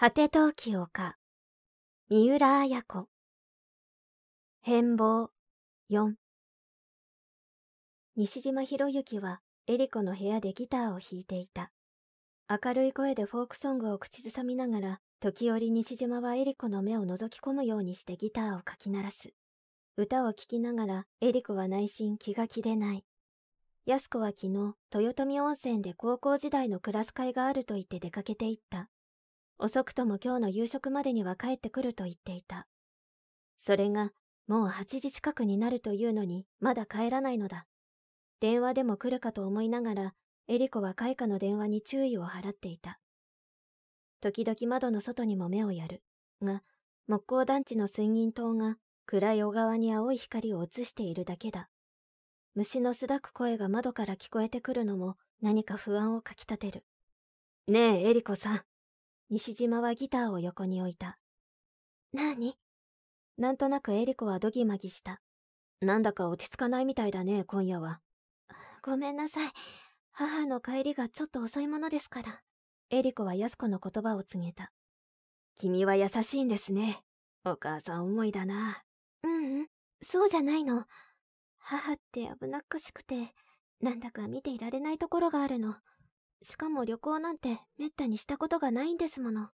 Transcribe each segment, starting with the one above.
果て陶器丘三浦綾子。変貌4西島博之はエリコの部屋でギターを弾いていた。明るい声でフォークソングを口ずさみながら時折西島はエリコの目を覗き込むようにしてギターをかき鳴らす。歌を聴きながらエリコは内心気が気でない。安子は昨日豊臣温泉で高校時代のクラス会があると言って出かけていった。遅くとも今日の夕食までには帰ってくると言っていた。それが、もう8時近くになるというのに、まだ帰らないのだ。電話でも来るかと思いながら、エリコは開花の電話に注意を払っていた。時々窓の外にも目をやる。が、木工団地の水銀灯が暗い小川に青い光を映しているだけだ。虫のすだく声が窓から聞こえてくるのも何か不安をかきたてる。ねえ、エリコさん。西島はギターを横に置いた。なになんとなくエリコはドギマギした。なんだか落ち着かないみたいだね、今夜は。ごめんなさい。母の帰りがちょっと遅いものですから。エリコは安子の言葉を告げた。君は優しいんですね。お母さん思いだな。ううん、そうじゃないの。母って危なっかしくて、なんだか見ていられないところがあるの。しかも旅行なんてめったにしたことがないんですもの。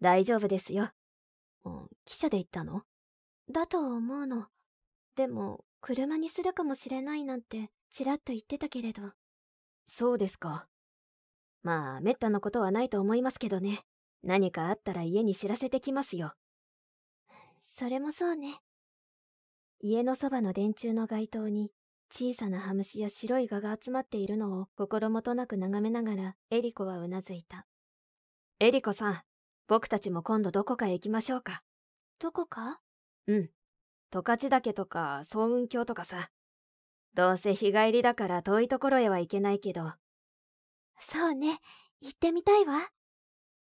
大丈夫ですよ。うん、汽車で行ったの？だと思うの。でも、車にするかもしれないなんて、ちらっと言ってたけれど。そうですか。まあ、めったなことはないと思いますけどね。何かあったら家に知らせてきますよ。それもそうね。家のそばの電柱の街灯に小さなハムシや白い蛾が集まっているのを心もとなく眺めながらエリコはうなずいた。エリコさん、僕たちも今度どこかへ行きましょうか。どこか？うん。十勝岳とか総雲峡とかさ。どうせ日帰りだから遠いところへは行けないけど。そうね、行ってみたいわ。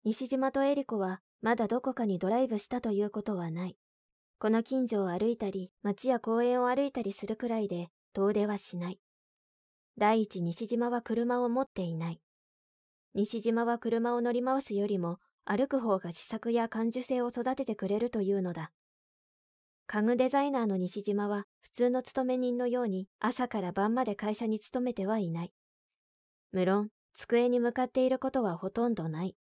西島とエリコはまだどこかにドライブしたということはない。この近所を歩いたり、街や公園を歩いたりするくらいで、遠出はしない。第一西島は車を持っていない。西島は車を乗り回すよりも歩く方が試作や感受性を育ててくれるというのだ。家具デザイナーの西島は普通の勤め人のように朝から晩まで会社に勤めてはいない。無論、机に向かっていることはほとんどない。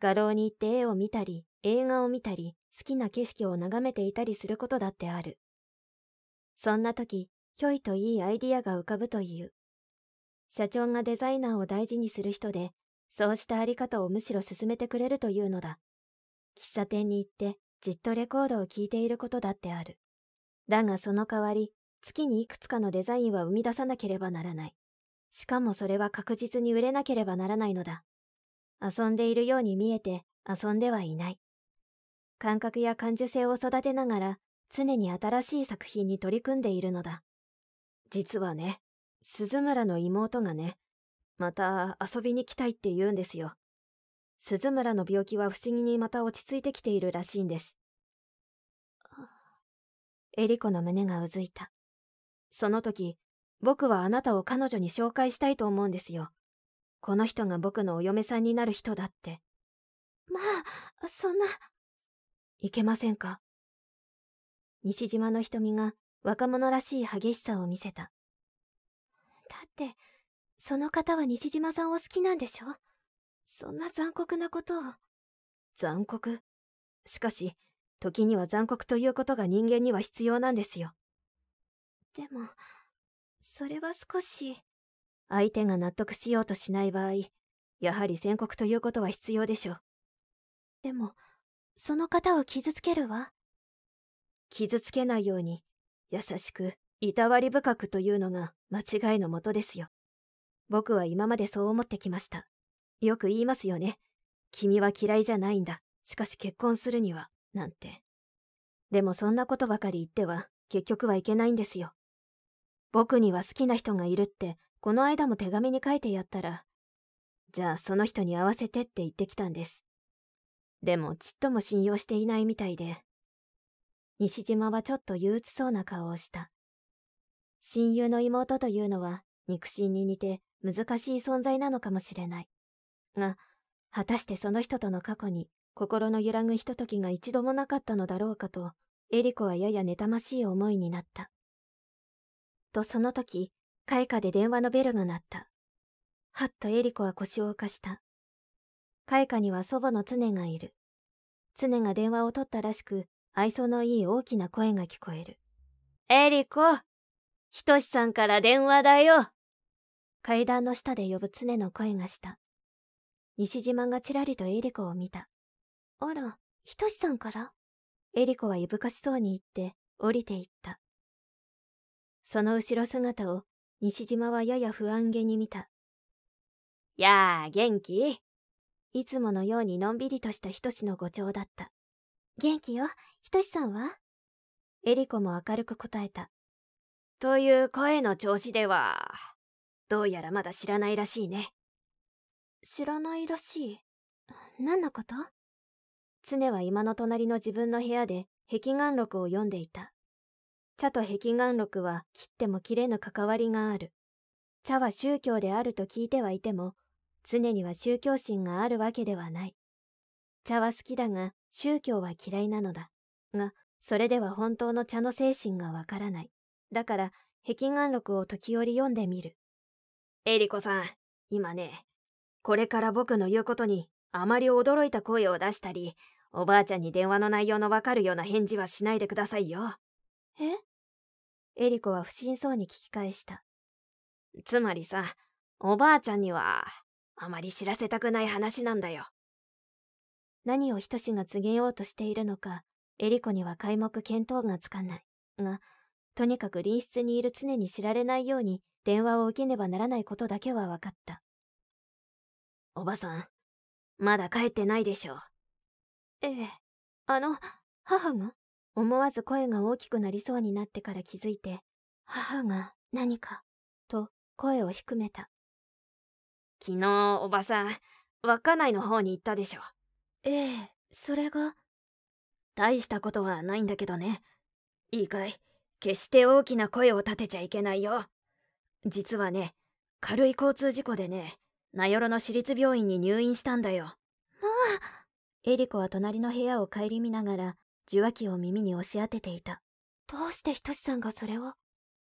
画廊に行って絵を見たり、映画を見たり、好きな景色を眺めていたりすることだってある。そんな時、ひょいといいアイディアが浮かぶという。社長がデザイナーを大事にする人で、そうしたあり方をむしろ進めてくれるというのだ。喫茶店に行ってじっとレコードを聴いていることだってある。だがその代わり、月にいくつかのデザインは生み出さなければならない。しかもそれは確実に売れなければならないのだ。遊んでいるように見えて遊んではいない。感覚や感受性を育てながら常に新しい作品に取り組んでいるのだ。実はね、鈴村の妹がね、また遊びに来たいって言うんですよ。鈴村の病気は不思議にまた落ち着いてきているらしいんです。エリコの胸がうずいた。その時、僕はあなたを彼女に紹介したいと思うんですよ。この人が僕のお嫁さんになる人だって。まあ、そんな。いけませんか？西島の瞳が若者らしい激しさを見せた。だって、その方は西島さんを好きなんでしょ？そんな残酷なことを。残酷？しかし、時には残酷ということが人間には必要なんですよ。でも、それは少し。相手が納得しようとしない場合、やはり宣告ということは必要でしょう。でも、その方を傷つけるわ。傷つけないように優しく、いたわり深くというのが間違いのもとですよ。僕は今までそう思ってきました。よく言いますよね。君は嫌いじゃないんだ。しかし結婚するには、なんて。でもそんなことばかり言っては、結局はいけないんですよ。僕には好きな人がいるって、この間も手紙に書いてやったら、じゃあその人に会わせてって言ってきたんです。でもちっとも信用していないみたいで、西島はちょっと憂鬱そうな顔をした。親友の妹というのは肉親に似て難しい存在なのかもしれない。が、果たしてその人との過去に心の揺らぐひとときが一度もなかったのだろうかと、エリコはやや妬ましい思いになった。とその時、開花で電話のベルが鳴った。はっとエリコは腰を浮かした。開花には祖母の常がいる。常が電話を取ったらしく、愛想のいい大きな声が聞こえる。エリコ、ひとしさんから電話だよ。階段の下で呼ぶ常の声がした。西島がちらりとエリコを見た。あら、ひとしさんから？エリコはいぶかしそうに言って降りていった。その後ろ姿を西島はやや不安げに見た。やあ、元気？いつものようにのんびりとしたひとしの語調だった。元気よ、ひとしさんは？エリコも明るく答えた。という声の調子では、どうやらまだ知らないらしいね。知らないらしい？何のこと？常は今の隣の自分の部屋で壁眼録を読んでいた。茶と壁眼録は切っても切れぬ関わりがある。茶は宗教であると聞いてはいても、常には宗教心があるわけではない。茶は好きだが、宗教は嫌いなのだ。が、それでは本当の茶の精神がわからない。だから、壁眼録を時折読んでみる。エリコさん、今ね、これから僕の言うことにあまり驚いた声を出したり、おばあちゃんに電話の内容のわかるような返事はしないでくださいよ。え？エリコは不審そうに聞き返した。つまりさ、おばあちゃんには、あまり知らせたくない話なんだよ。何をひとしが告げようとしているのか、エリコには皆目見当がつかない。が、とにかく隣室にいる常に知られないように電話を受けねばならないことだけは分かった。おばさん、まだ帰ってないでしょ。ええ、あの、母が？思わず声が大きくなりそうになってから気づいて、母が何か、と声を低めた。昨日おばさん、稚内の方に行ったでしょ。ええ、それが？大したことはないんだけどね。いいかい？決して大きな声を立てちゃいけないよ。実はね、軽い交通事故でね、名寄の市立病院に入院したんだよ。まあ。エリコは隣の部屋を顧みながら受話器を耳に押し当てていた。どうしてひとしさんがそれを？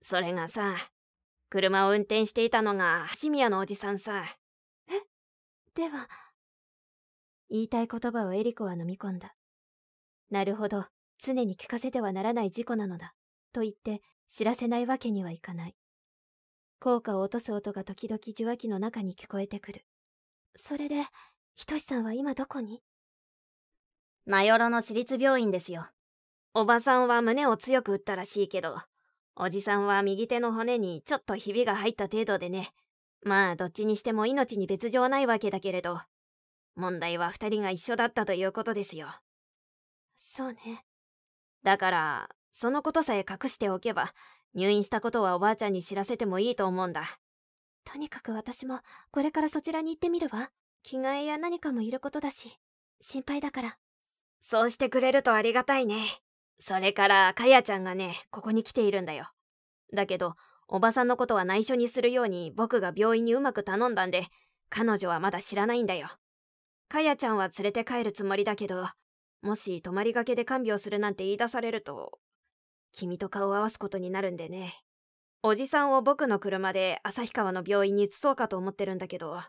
それがさ、車を運転していたのが橋宮のおじさんさ。え？では。言いたい言葉をエリコは飲み込んだ。なるほど、常に聞かせてはならない事故なのだ。と言って知らせないわけにはいかない。効果を落とす音が時々受話器の中に聞こえてくる。それで、ひとしさんは今どこに名寄の市立病院ですよ。おばさんは胸を強く打ったらしいけど、おじさんは右手の骨にちょっとひびが入った程度でね。まあ、どっちにしても命に別状ないわけだけれど、問題は二人が一緒だったということですよ。そうね。だから、そのことさえ隠しておけば、入院したことはおばあちゃんに知らせてもいいと思うんだ。とにかく私も、これからそちらに行ってみるわ。着替えや何かもいることだし、心配だから。そうしてくれるとありがたいね。それから、かやちゃんがね、ここに来ているんだよ。だけど、おばさんのことは内緒にするように僕が病院にうまく頼んだんで、彼女はまだ知らないんだよ。かやちゃんは連れて帰るつもりだけど、もし泊まりがけで看病するなんて言い出されると、君と顔を合わすことになるんでね。おじさんを僕の車で旭川の病院に移そうかと思ってるんだけど。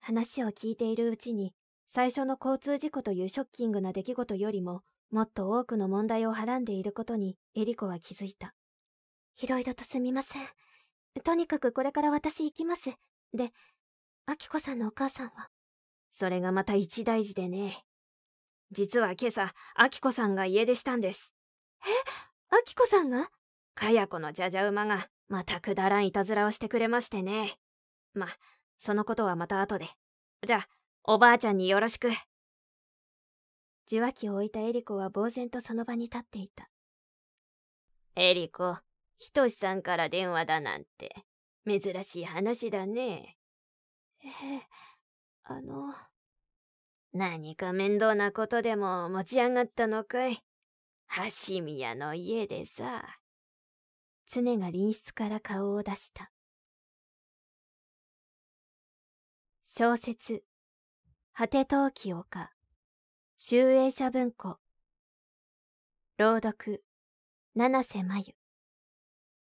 話を聞いているうちに最初の交通事故というショッキングな出来事よりも、もっと多くの問題をはらんでいることにエリコは気づいた。いろいろとすみません。とにかくこれから私行きます。で、アキコさんのお母さんは？それがまた一大事でね。実は今朝、アキコさんが家出したんです。え？アキコさんが？かや子のじゃじゃ馬が、またくだらんいたずらをしてくれましてね。ま、そのことはまた後で。じゃあ、おばあちゃんによろしく。受話器を置いたエリコは呆然とその場に立っていた。エリコ、ひとしさんから電話だなんて、珍しい話だね。ええ、あの。何か面倒なことでも持ち上がったのかい？橋宮の家でさ。常が隣室から顔を出した。小説果て陶器丘集英社文庫朗読七瀬真由